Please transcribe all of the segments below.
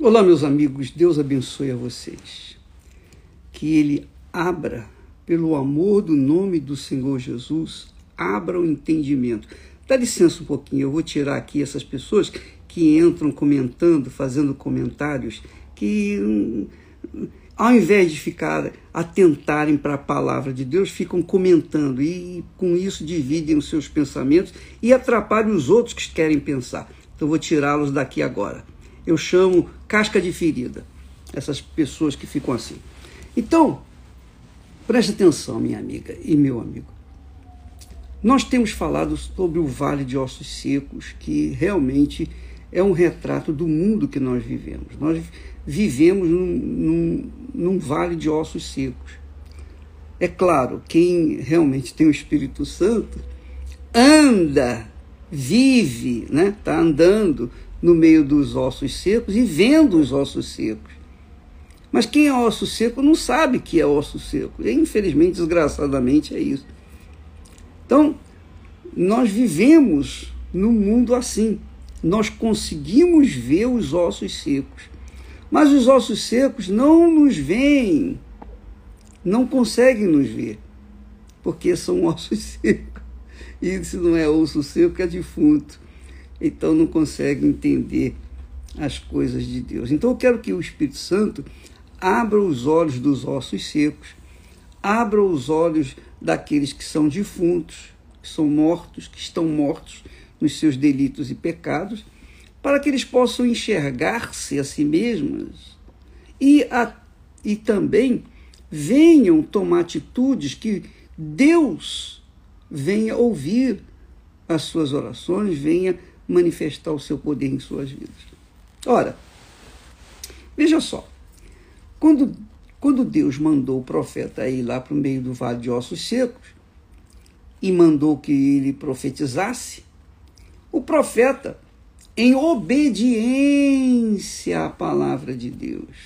Olá, meus amigos, Deus abençoe a vocês. Que Ele abra, pelo amor do nome do Senhor Jesus, abra o entendimento. Dá licença um pouquinho, eu vou tirar aqui essas pessoas que entram comentando, fazendo comentários, que ao invés de ficar atentarem para a palavra de Deus, ficam comentando e com isso dividem os seus pensamentos e atrapalham os outros que querem pensar. Então vou tirá-los daqui agora eu chamo casca de ferida, essas pessoas que ficam assim. Então, preste atenção, minha amiga e meu amigo. Nós temos falado sobre o Vale de Ossos Secos, que realmente é um retrato do mundo que nós vivemos. Nós vivemos num, num, num vale de ossos secos. É claro, quem realmente tem o Espírito Santo anda, vive, né? Está andando no meio dos ossos secos e vendo os ossos secos. Mas quem é osso seco não sabe que é osso seco. E, infelizmente, desgraçadamente, é isso. Então, nós vivemos num mundo assim. Nós conseguimos ver os ossos secos. Mas os ossos secos não nos veem, não conseguem nos ver, porque são ossos secos. E se não é osso seco, é defunto então não consegue entender as coisas de Deus. Então eu quero que o Espírito Santo abra os olhos dos ossos secos, abra os olhos daqueles que são defuntos, que são mortos, que estão mortos nos seus delitos e pecados, para que eles possam enxergar-se a si mesmos e, a, e também venham tomar atitudes que Deus venha ouvir as suas orações, venha manifestar o seu poder em suas vidas. Ora, veja só, quando, quando Deus mandou o profeta ir lá para o meio do vale de ossos secos e mandou que ele profetizasse, o profeta, em obediência à palavra de Deus,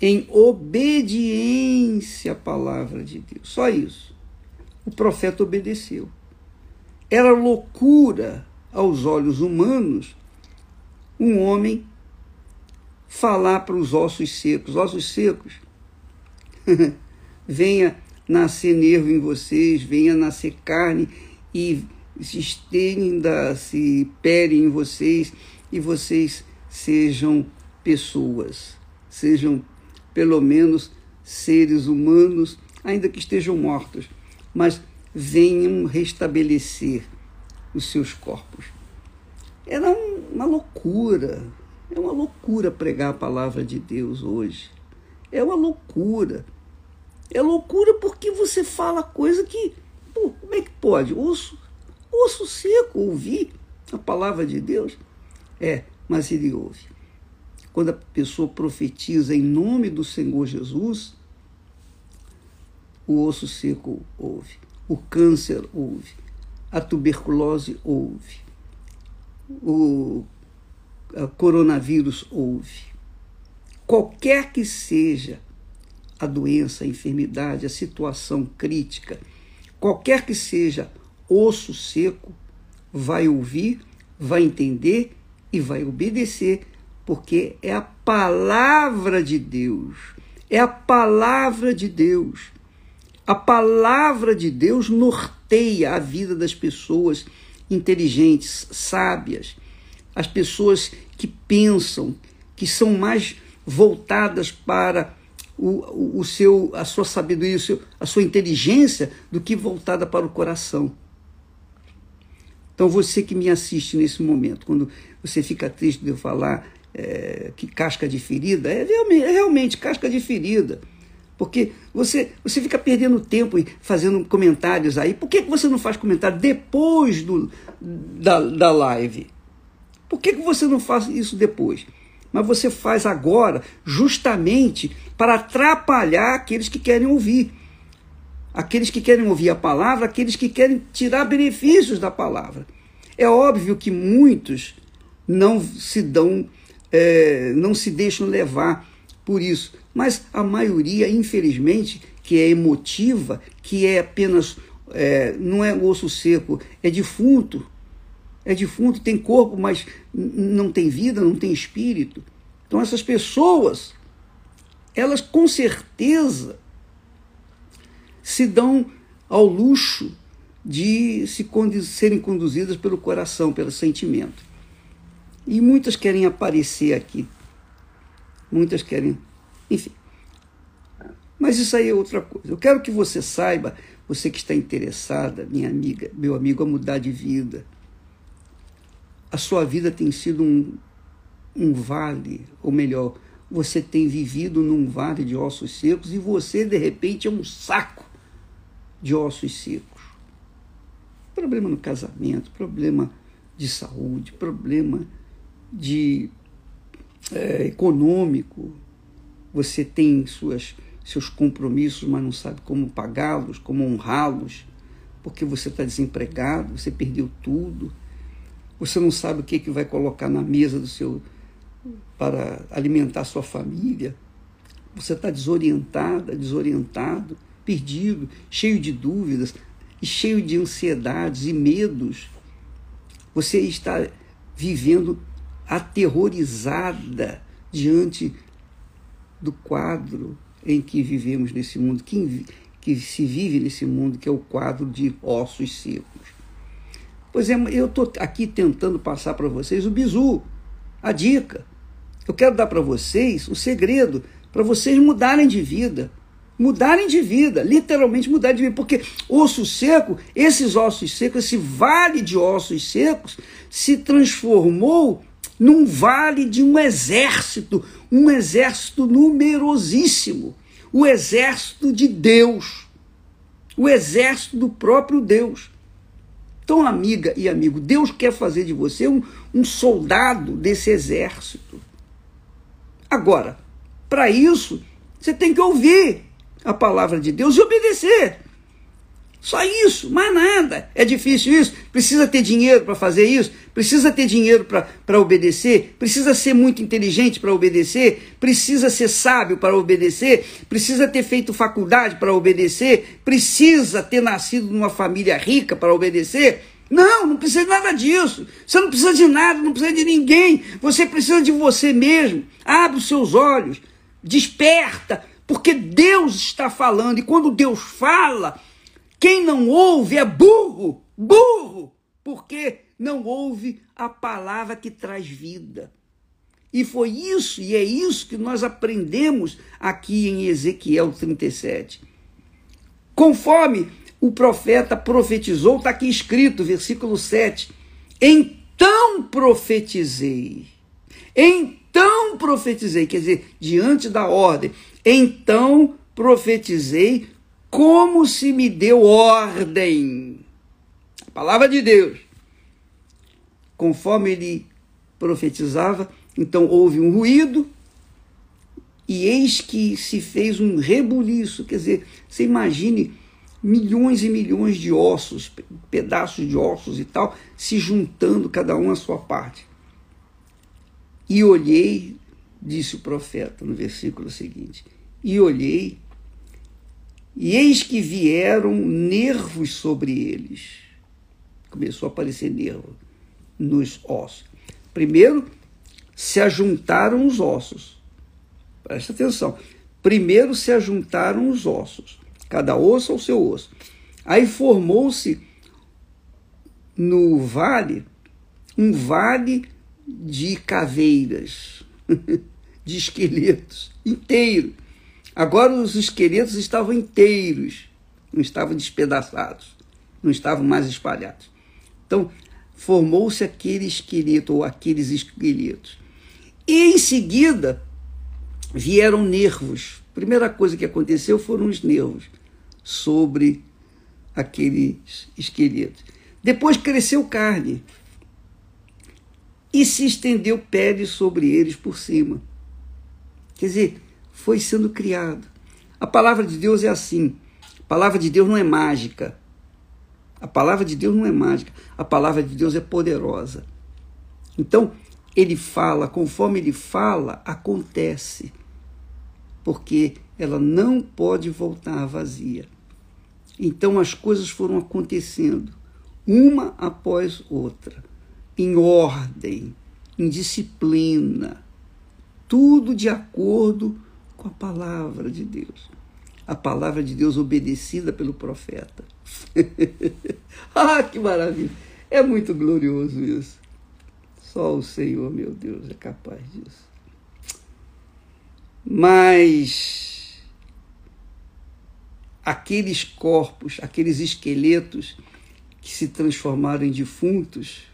em obediência à palavra de Deus, só isso, o profeta obedeceu. Era loucura aos olhos humanos, um homem falar para os ossos secos: ossos secos, venha nascer nervo em vocês, venha nascer carne e se estenda, se pele em vocês e vocês sejam pessoas, sejam pelo menos seres humanos, ainda que estejam mortos, mas venham restabelecer os seus corpos. Era uma loucura, é uma loucura pregar a palavra de Deus hoje. É uma loucura. É loucura porque você fala coisa que, pô, como é que pode? Osso, osso seco ouvir a palavra de Deus? É, mas ele ouve. Quando a pessoa profetiza em nome do Senhor Jesus, o osso seco ouve, o câncer ouve, a tuberculose houve, o coronavírus houve. Qualquer que seja a doença, a enfermidade, a situação crítica, qualquer que seja osso seco, vai ouvir, vai entender e vai obedecer, porque é a palavra de Deus. É a palavra de Deus. A palavra de Deus norteia a vida das pessoas inteligentes, sábias, as pessoas que pensam, que são mais voltadas para o, o seu, a sua sabedoria, seu, a sua inteligência, do que voltada para o coração. Então, você que me assiste nesse momento, quando você fica triste de eu falar é, que casca de ferida, é realmente, é realmente casca de ferida. Porque você, você fica perdendo tempo e fazendo comentários aí. Por que, que você não faz comentário depois do, da, da live? Por que, que você não faz isso depois? Mas você faz agora justamente para atrapalhar aqueles que querem ouvir. Aqueles que querem ouvir a palavra, aqueles que querem tirar benefícios da palavra. É óbvio que muitos não se dão, é, não se deixam levar por isso. Mas a maioria, infelizmente, que é emotiva, que é apenas, é, não é osso seco, é defunto. É defunto, tem corpo, mas não tem vida, não tem espírito. Então essas pessoas, elas com certeza se dão ao luxo de se serem conduzidas pelo coração, pelo sentimento. E muitas querem aparecer aqui. Muitas querem. Enfim. Mas isso aí é outra coisa. Eu quero que você saiba, você que está interessada, minha amiga, meu amigo, a mudar de vida. A sua vida tem sido um, um vale, ou melhor, você tem vivido num vale de ossos secos e você, de repente, é um saco de ossos secos. Problema no casamento, problema de saúde, problema de é, econômico. Você tem suas, seus compromissos, mas não sabe como pagá-los, como honrá-los, porque você está desempregado, você perdeu tudo. Você não sabe o que, que vai colocar na mesa do seu para alimentar sua família. Você está desorientada, desorientado perdido, cheio de dúvidas e cheio de ansiedades e medos. Você está vivendo aterrorizada diante do quadro em que vivemos nesse mundo, que, que se vive nesse mundo, que é o quadro de ossos secos. Pois é, eu estou aqui tentando passar para vocês o bizu, a dica. Eu quero dar para vocês o segredo para vocês mudarem de vida mudarem de vida, literalmente mudar de vida, porque osso seco, esses ossos secos, esse vale de ossos secos, se transformou num vale de um exército, um exército numerosíssimo, o exército de Deus, o exército do próprio Deus. Então, amiga e amigo, Deus quer fazer de você um, um soldado desse exército. Agora, para isso, você tem que ouvir a palavra de Deus e obedecer. Só isso, mais nada. É difícil isso? Precisa ter dinheiro para fazer isso? Precisa ter dinheiro para obedecer? Precisa ser muito inteligente para obedecer? Precisa ser sábio para obedecer? Precisa ter feito faculdade para obedecer? Precisa ter nascido numa família rica para obedecer? Não, não precisa de nada disso. Você não precisa de nada, não precisa de ninguém. Você precisa de você mesmo. Abre os seus olhos, desperta, porque Deus está falando, e quando Deus fala, quem não ouve é burro, burro, porque não ouve a palavra que traz vida. E foi isso, e é isso que nós aprendemos aqui em Ezequiel 37. Conforme o profeta profetizou, está aqui escrito, versículo 7. Então profetizei. Então profetizei, quer dizer, diante da ordem, então profetizei como se me deu ordem. A palavra de Deus. Conforme ele profetizava, então houve um ruído, e eis que se fez um rebuliço. Quer dizer, você imagine milhões e milhões de ossos, pedaços de ossos e tal, se juntando cada um à sua parte. E olhei, disse o profeta no versículo seguinte, e olhei, e eis que vieram nervos sobre eles. Começou a aparecer nervo nos ossos. Primeiro, se ajuntaram os ossos. Presta atenção. Primeiro se ajuntaram os ossos, cada osso ao seu osso. Aí formou-se no vale um vale de caveiras, de esqueletos inteiros. Agora os esqueletos estavam inteiros, não estavam despedaçados, não estavam mais espalhados. Então, formou-se aquele esqueleto ou aqueles esqueletos. E em seguida vieram nervos. Primeira coisa que aconteceu foram os nervos sobre aqueles esqueletos. Depois cresceu carne e se estendeu pele sobre eles por cima. Quer dizer, foi sendo criado. A palavra de Deus é assim. A palavra de Deus não é mágica. A palavra de Deus não é mágica. A palavra de Deus é poderosa. Então, ele fala, conforme ele fala, acontece. Porque ela não pode voltar vazia. Então as coisas foram acontecendo, uma após outra, em ordem, em disciplina, tudo de acordo com a palavra de Deus. A palavra de Deus obedecida pelo profeta. ah, que maravilha! É muito glorioso isso. Só o Senhor, meu Deus, é capaz disso. Mas aqueles corpos, aqueles esqueletos que se transformaram em defuntos,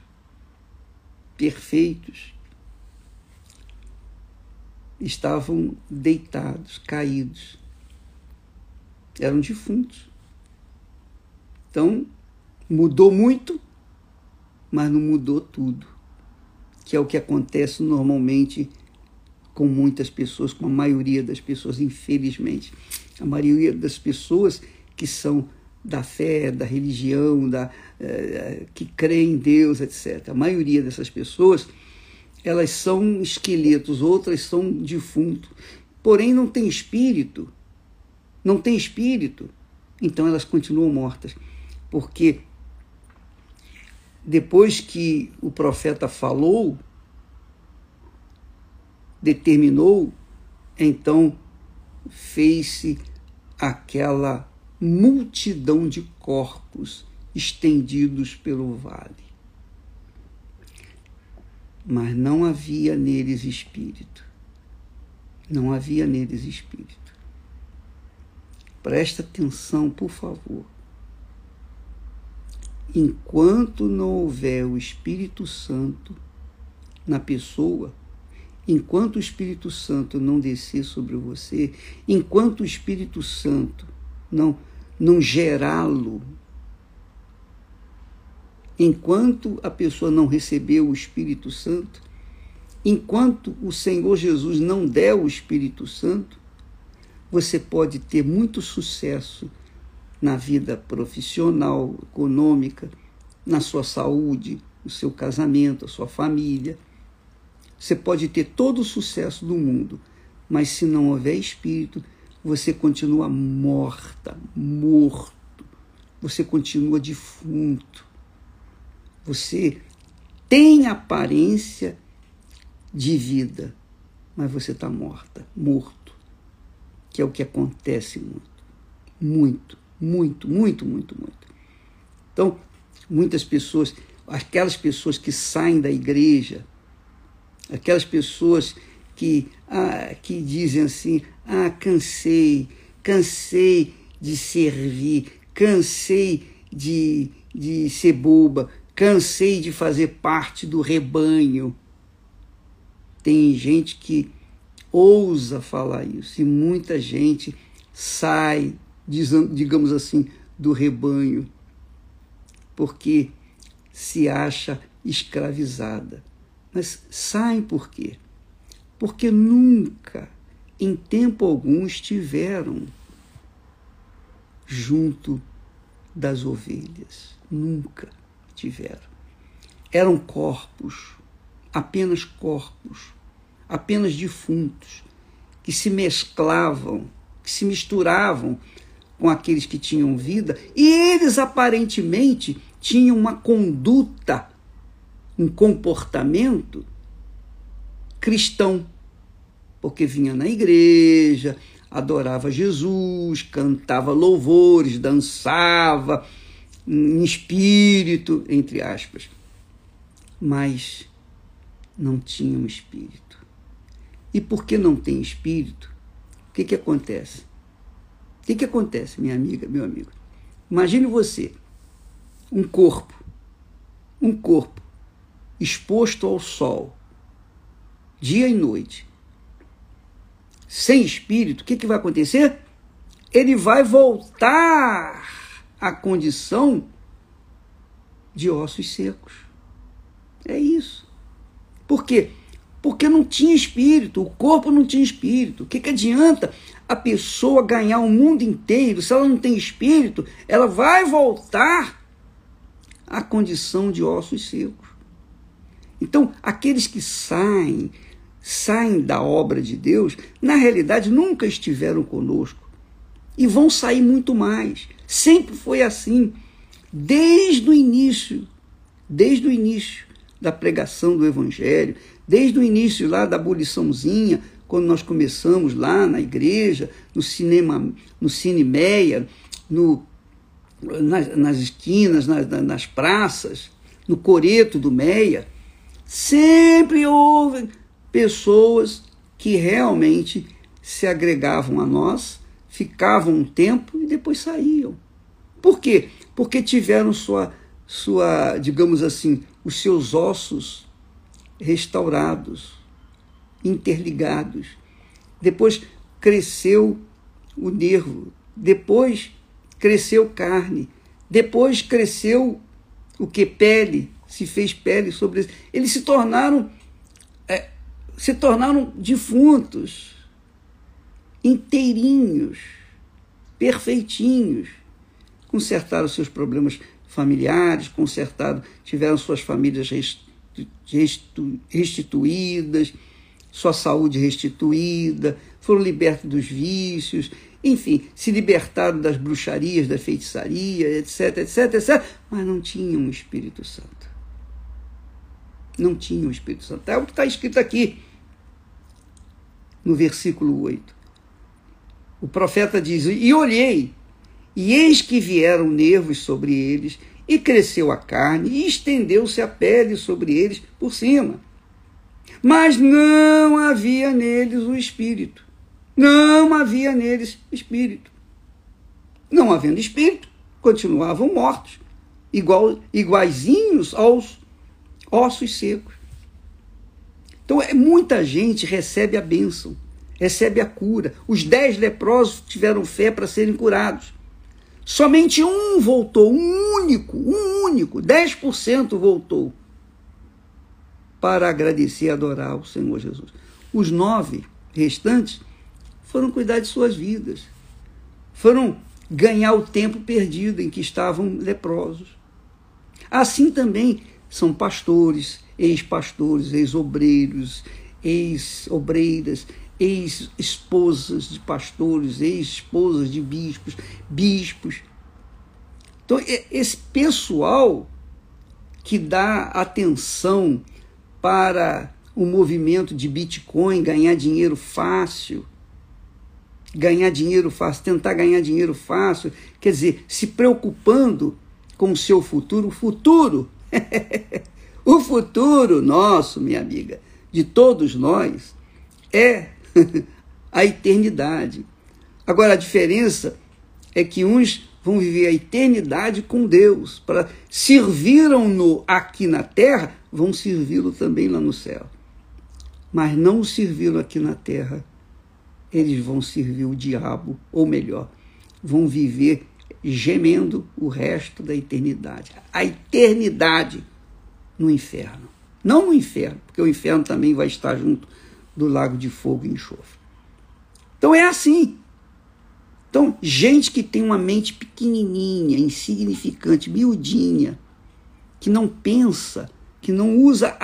perfeitos, estavam deitados, caídos. Eram defuntos. Então, mudou muito, mas não mudou tudo, que é o que acontece normalmente com muitas pessoas, com a maioria das pessoas, infelizmente. A maioria das pessoas que são da fé, da religião, da, eh, que creem em Deus, etc. A maioria dessas pessoas, elas são esqueletos, outras são defuntos, porém não tem espírito, não tem espírito, então elas continuam mortas, porque depois que o profeta falou, determinou, então fez-se aquela multidão de corpos estendidos pelo vale. Mas não havia neles espírito. Não havia neles espírito. Presta atenção, por favor. Enquanto não houver o Espírito Santo na pessoa, enquanto o Espírito Santo não descer sobre você, enquanto o Espírito Santo não, não gerá-lo, enquanto a pessoa não recebeu o Espírito Santo, enquanto o Senhor Jesus não der o Espírito Santo, você pode ter muito sucesso na vida profissional, econômica, na sua saúde, no seu casamento, a sua família você pode ter todo o sucesso do mundo, mas se não houver espírito, você continua morta, morto. Você continua defunto. Você tem aparência de vida, mas você está morta, morto. Que é o que acontece muito. Muito, muito, muito, muito, muito. Então, muitas pessoas, aquelas pessoas que saem da igreja, aquelas pessoas que, ah, que dizem assim: ah, cansei, cansei de servir, cansei de, de ser boba, cansei de fazer parte do rebanho. Tem gente que ousa falar isso e muita gente sai, digamos assim, do rebanho, porque se acha escravizada. Mas saem por quê? Porque nunca, em tempo algum, estiveram junto das ovelhas. Nunca tiveram. Eram corpos, apenas corpos, apenas defuntos, que se mesclavam, que se misturavam com aqueles que tinham vida, e eles aparentemente tinham uma conduta um comportamento cristão, porque vinha na igreja, adorava Jesus, cantava louvores, dançava em espírito, entre aspas, mas não tinha um espírito. E porque não tem espírito, o que, que acontece? O que, que acontece, minha amiga, meu amigo? Imagine você, um corpo, um corpo exposto ao sol, dia e noite, sem espírito, o que, que vai acontecer? Ele vai voltar à condição de ossos secos. É isso. Por quê? Porque não tinha espírito, o corpo não tinha espírito. O que, que adianta a pessoa ganhar o mundo inteiro se ela não tem espírito? Ela vai voltar à condição de ossos secos. Então, aqueles que saem, saem da obra de Deus, na realidade nunca estiveram conosco e vão sair muito mais. Sempre foi assim, desde o início, desde o início, da pregação do Evangelho, desde o início lá da aboliçãozinha, quando nós começamos lá na igreja, no cinema, no Cinemeia, no, nas, nas esquinas, nas, nas praças, no coreto do Meia, sempre houve pessoas que realmente se agregavam a nós, ficavam um tempo e depois saíam. Por quê? Porque tiveram sua, sua digamos assim, os seus ossos restaurados, interligados. Depois cresceu o nervo, depois cresceu carne, depois cresceu o que pele, se fez pele sobre eles. Eles se tornaram é, se tornaram defuntos, inteirinhos, perfeitinhos, consertaram seus problemas familiares, consertaram, tiveram suas famílias restituídas, sua saúde restituída, foram libertos dos vícios, enfim, se libertaram das bruxarias, da feitiçaria, etc, etc, etc, mas não tinham o Espírito Santo. Não tinham o Espírito Santo. É o que está escrito aqui, no versículo 8. O profeta diz: E olhei, e eis que vieram nervos sobre eles, e cresceu a carne, e estendeu-se a pele sobre eles por cima. Mas não havia neles o espírito. Não havia neles espírito. Não havendo espírito, continuavam mortos, igual, iguaizinhos aos ossos secos. Então, é, muita gente recebe a bênção, recebe a cura. Os dez leprosos tiveram fé para serem curados. Somente um voltou, um único, um único, 10% voltou para agradecer e adorar o Senhor Jesus. Os nove restantes foram cuidar de suas vidas, foram ganhar o tempo perdido em que estavam leprosos. Assim também são pastores, ex-pastores, ex-obreiros, ex-obreiras, ex-esposas de pastores, ex-esposas de bispos, bispos. Então, esse pessoal que dá atenção para o movimento de Bitcoin, ganhar dinheiro fácil, ganhar dinheiro fácil, tentar ganhar dinheiro fácil, quer dizer, se preocupando com o seu futuro, o futuro, o futuro nosso, minha amiga, de todos nós, é a eternidade. Agora, a diferença é que uns vão viver a eternidade com Deus, para serviram-no aqui na terra, vão servi-lo também lá no céu. Mas não serviram aqui na terra, eles vão servir o diabo, ou melhor, vão viver gemendo o resto da eternidade. A eternidade no inferno. Não no inferno, porque o inferno também vai estar junto do lago de fogo e enxofre. Então é assim. Então, gente que tem uma mente pequenininha, insignificante, miudinha, que não pensa, que não usa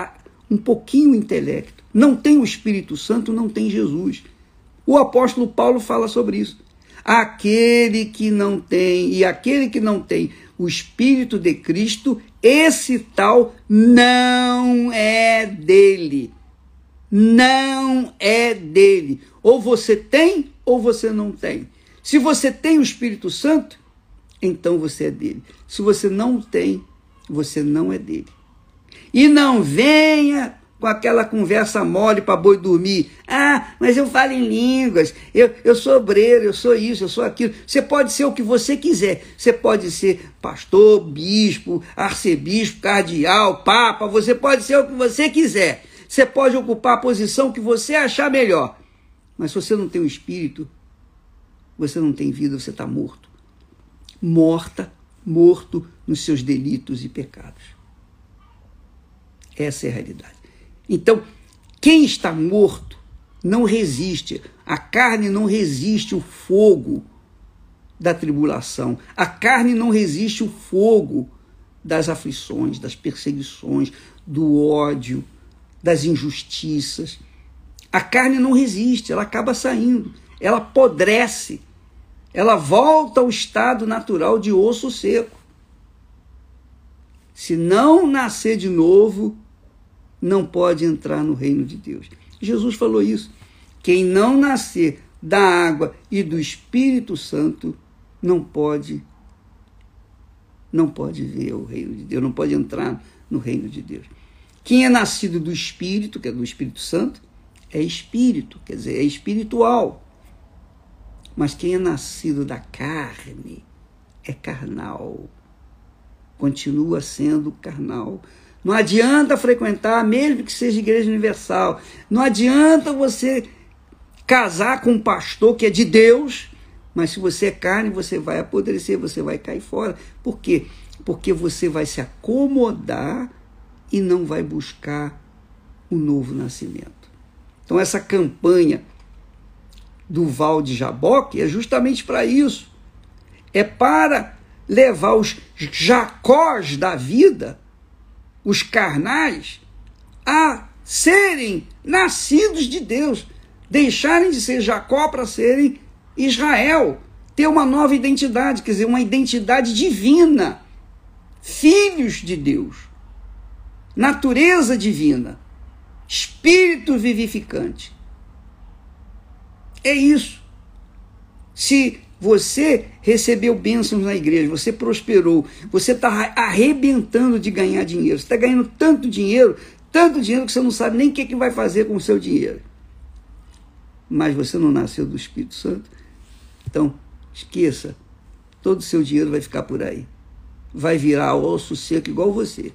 um pouquinho o intelecto, não tem o Espírito Santo, não tem Jesus. O apóstolo Paulo fala sobre isso. Aquele que não tem, e aquele que não tem o Espírito de Cristo, esse tal não é dele não é dele. Ou você tem ou você não tem. Se você tem o Espírito Santo, então você é dele. Se você não tem, você não é dele. E não venha com aquela conversa mole para boi dormir. Ah, mas eu falo em línguas, eu, eu sou obreiro, eu sou isso, eu sou aquilo. Você pode ser o que você quiser. Você pode ser pastor, bispo, arcebispo, cardeal, papa, você pode ser o que você quiser. Você pode ocupar a posição que você achar melhor. Mas se você não tem o espírito, você não tem vida, você está morto. Morta, morto nos seus delitos e pecados. Essa é a realidade. Então, quem está morto não resiste. A carne não resiste o fogo da tribulação. A carne não resiste o fogo das aflições, das perseguições, do ódio, das injustiças. A carne não resiste, ela acaba saindo, ela apodrece, ela volta ao estado natural de osso seco. Se não nascer de novo, não pode entrar no reino de Deus. Jesus falou isso. Quem não nascer da água e do Espírito Santo não pode não pode ver o reino de Deus, não pode entrar no reino de Deus. Quem é nascido do Espírito, que é do Espírito Santo, é espírito, quer dizer, é espiritual. Mas quem é nascido da carne é carnal. Continua sendo carnal. Não adianta frequentar, mesmo que seja igreja universal. Não adianta você casar com um pastor que é de Deus, mas se você é carne, você vai apodrecer, você vai cair fora. Por quê? Porque você vai se acomodar e não vai buscar o novo nascimento. Então, essa campanha do Val de Jaboque é justamente para isso. É para levar os jacós da vida, os carnais, a serem nascidos de Deus, deixarem de ser Jacó para serem Israel, ter uma nova identidade, quer dizer, uma identidade divina, filhos de Deus, natureza divina, espírito vivificante. É isso. Se você recebeu bênçãos na igreja, você prosperou, você está arrebentando de ganhar dinheiro, você está ganhando tanto dinheiro, tanto dinheiro que você não sabe nem o que, que vai fazer com o seu dinheiro. Mas você não nasceu do Espírito Santo. Então, esqueça, todo o seu dinheiro vai ficar por aí. Vai virar osso seco igual você.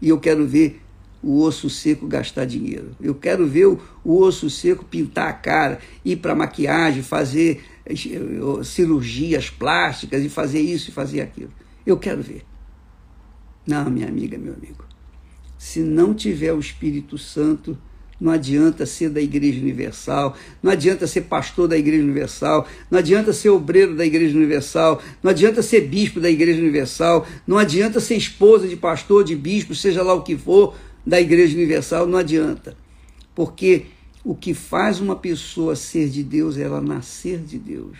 E eu quero ver o osso seco gastar dinheiro. Eu quero ver o, o osso seco pintar a cara, ir para maquiagem, fazer eh, cirurgias plásticas e fazer isso e fazer aquilo. Eu quero ver. Não, minha amiga, meu amigo. Se não tiver o Espírito Santo, não adianta ser da Igreja Universal, não adianta ser pastor da Igreja Universal, não adianta ser obreiro da Igreja Universal, não adianta ser bispo da Igreja Universal, não adianta ser esposa de pastor, de bispo, seja lá o que for, da Igreja Universal, não adianta. Porque o que faz uma pessoa ser de Deus é ela nascer de Deus.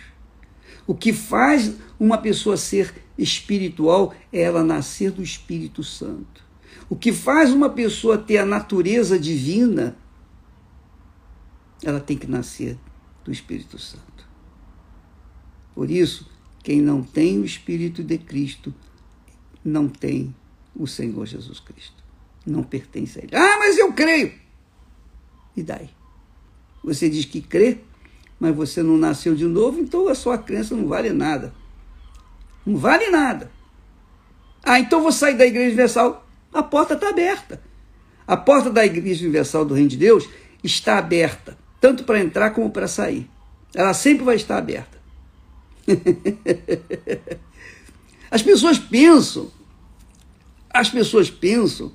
O que faz uma pessoa ser espiritual é ela nascer do Espírito Santo. O que faz uma pessoa ter a natureza divina, ela tem que nascer do Espírito Santo. Por isso, quem não tem o Espírito de Cristo não tem o Senhor Jesus Cristo não pertence a ele. Ah, mas eu creio. E daí? Você diz que crê, mas você não nasceu de novo, então a sua crença não vale nada. Não vale nada. Ah, então vou sair da Igreja Universal. A porta está aberta. A porta da Igreja Universal do Reino de Deus está aberta, tanto para entrar como para sair. Ela sempre vai estar aberta. As pessoas pensam, as pessoas pensam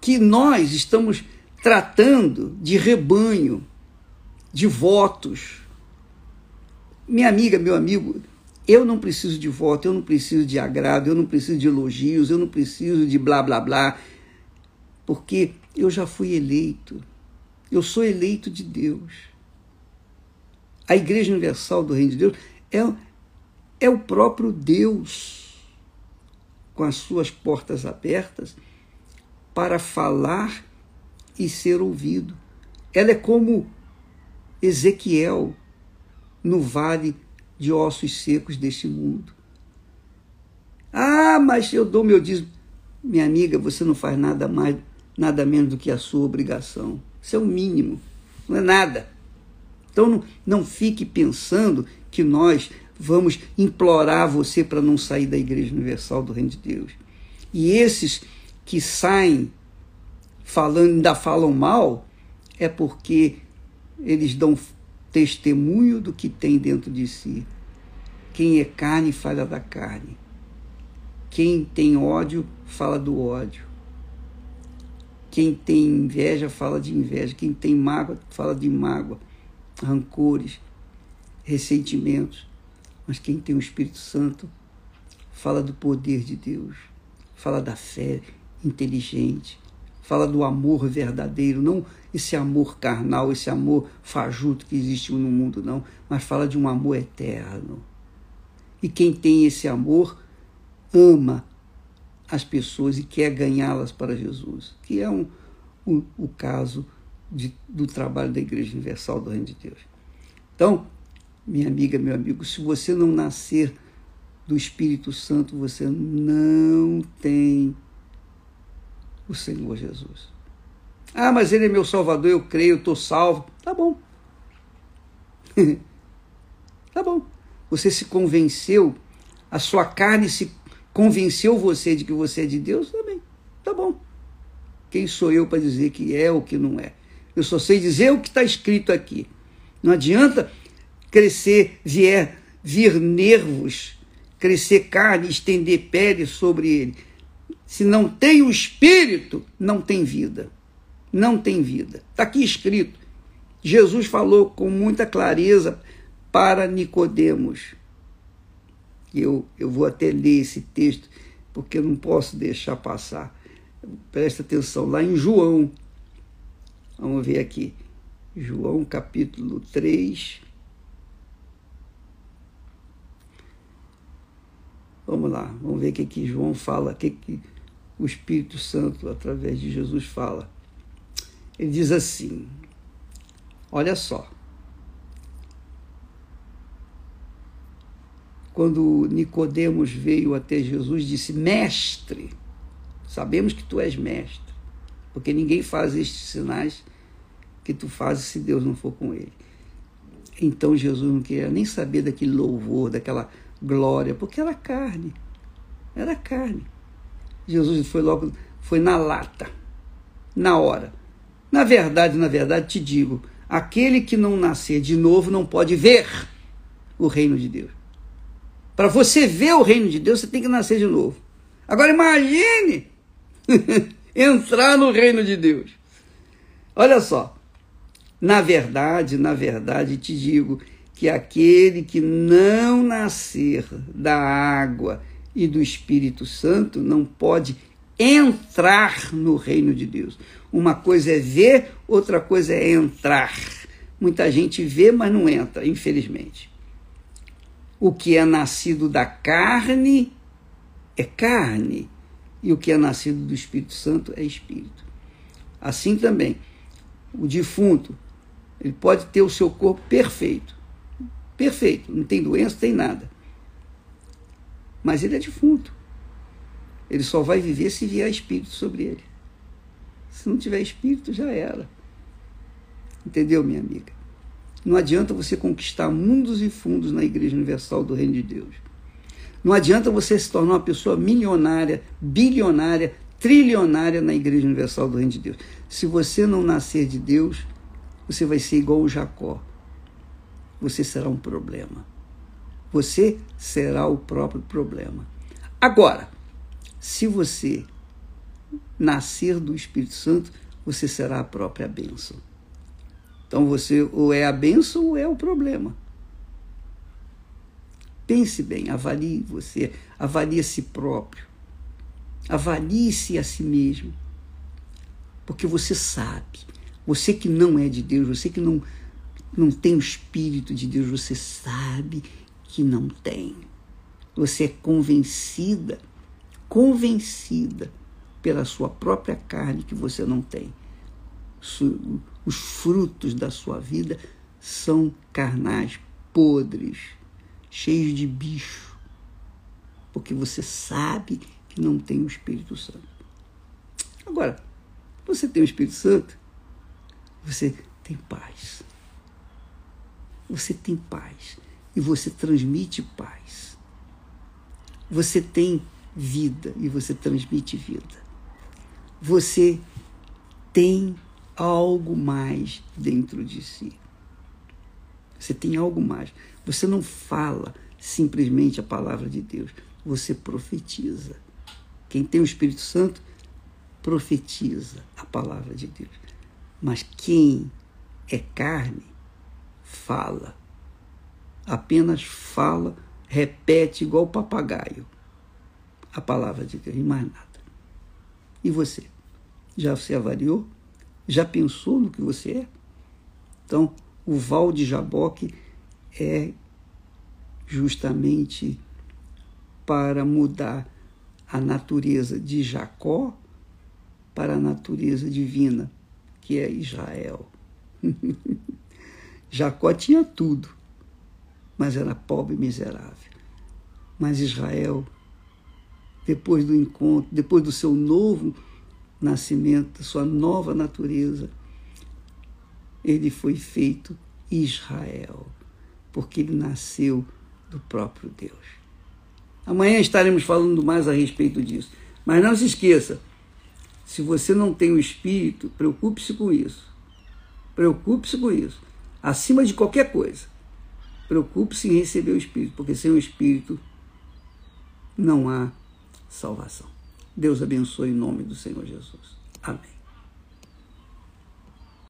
que nós estamos tratando de rebanho, de votos. Minha amiga, meu amigo, eu não preciso de voto, eu não preciso de agrado, eu não preciso de elogios, eu não preciso de blá blá blá, porque eu já fui eleito. Eu sou eleito de Deus. A Igreja Universal do Reino de Deus é, é o próprio Deus com as suas portas abertas para falar e ser ouvido. Ela é como Ezequiel no vale de ossos secos deste mundo. Ah, mas eu dou meu dízimo. Minha amiga, você não faz nada mais, nada menos do que a sua obrigação. Isso é o mínimo, não é nada. Então não, não fique pensando que nós vamos implorar você para não sair da Igreja Universal do Reino de Deus. E esses que saem falando, ainda falam mal, é porque eles dão testemunho do que tem dentro de si. Quem é carne fala da carne. Quem tem ódio fala do ódio. Quem tem inveja fala de inveja. Quem tem mágoa fala de mágoa, rancores, ressentimentos. Mas quem tem o Espírito Santo fala do poder de Deus, fala da fé, inteligente, fala do amor verdadeiro, não esse amor carnal, esse amor fajuto que existe no mundo, não, mas fala de um amor eterno. E quem tem esse amor ama as pessoas e quer ganhá-las para Jesus, que é um, o, o caso de, do trabalho da Igreja Universal do Reino de Deus. Então, minha amiga, meu amigo, se você não nascer do Espírito Santo, você não tem o Senhor Jesus. Ah, mas Ele é meu Salvador, eu creio, eu estou salvo. Tá bom. tá bom. Você se convenceu, a sua carne se convenceu você de que você é de Deus, também. Tá bom. Quem sou eu para dizer que é ou que não é? Eu só sei dizer o que está escrito aqui. Não adianta crescer, vier, vir nervos, crescer carne, estender pele sobre ele. Se não tem o espírito, não tem vida. Não tem vida. Está aqui escrito. Jesus falou com muita clareza para Nicodemos. Eu, eu vou até ler esse texto, porque eu não posso deixar passar. Presta atenção, lá em João, vamos ver aqui, João capítulo 3. Vamos lá, vamos ver o que, que João fala, o que, que o Espírito Santo, através de Jesus, fala. Ele diz assim: olha só. Quando Nicodemos veio até Jesus, disse: Mestre, sabemos que tu és mestre, porque ninguém faz estes sinais que tu fazes se Deus não for com ele. Então Jesus não queria nem saber daquele louvor, daquela glória, porque era carne. Era carne. Jesus foi logo, foi na lata, na hora. Na verdade, na verdade, te digo, aquele que não nascer de novo não pode ver o reino de Deus. Para você ver o reino de Deus, você tem que nascer de novo. Agora imagine entrar no reino de Deus. Olha só. Na verdade, na verdade, te digo que aquele que não nascer da água e do Espírito Santo não pode entrar no reino de Deus. Uma coisa é ver, outra coisa é entrar. Muita gente vê, mas não entra, infelizmente. O que é nascido da carne é carne, e o que é nascido do Espírito Santo é espírito. Assim também, o defunto, ele pode ter o seu corpo perfeito, perfeito, não tem doença, não tem nada. Mas ele é defunto. Ele só vai viver se vier espírito sobre ele. Se não tiver espírito, já era. Entendeu, minha amiga? Não adianta você conquistar mundos e fundos na Igreja Universal do Reino de Deus. Não adianta você se tornar uma pessoa milionária, bilionária, trilionária na Igreja Universal do Reino de Deus. Se você não nascer de Deus, você vai ser igual o Jacó você será um problema. Você será o próprio problema. Agora, se você nascer do Espírito Santo, você será a própria bênção. Então você ou é a bênção ou é o problema. Pense bem, avalie você, avalie a si próprio. Avalie-se a si mesmo. Porque você sabe, você que não é de Deus, você que não não tem o Espírito de Deus, você sabe que não tem. Você é convencida, convencida pela sua própria carne que você não tem. Os frutos da sua vida são carnais, podres, cheios de bicho, porque você sabe que não tem o Espírito Santo. Agora, você tem o Espírito Santo, você tem paz você tem paz e você transmite paz. Você tem vida e você transmite vida. Você tem algo mais dentro de si. Você tem algo mais. Você não fala simplesmente a palavra de Deus, você profetiza. Quem tem o Espírito Santo profetiza a palavra de Deus. Mas quem é carne fala. Apenas fala, repete igual papagaio a palavra de Deus e mais nada. E você? Já se avaliou? Já pensou no que você é? Então, o Val de Jaboque é justamente para mudar a natureza de Jacó para a natureza divina, que é Israel. Jacó tinha tudo, mas era pobre e miserável. Mas Israel, depois do encontro, depois do seu novo nascimento, sua nova natureza, ele foi feito Israel, porque ele nasceu do próprio Deus. Amanhã estaremos falando mais a respeito disso. Mas não se esqueça, se você não tem o Espírito, preocupe-se com isso. Preocupe-se com isso. Acima de qualquer coisa, preocupe-se em receber o Espírito, porque sem o Espírito não há salvação. Deus abençoe em nome do Senhor Jesus. Amém.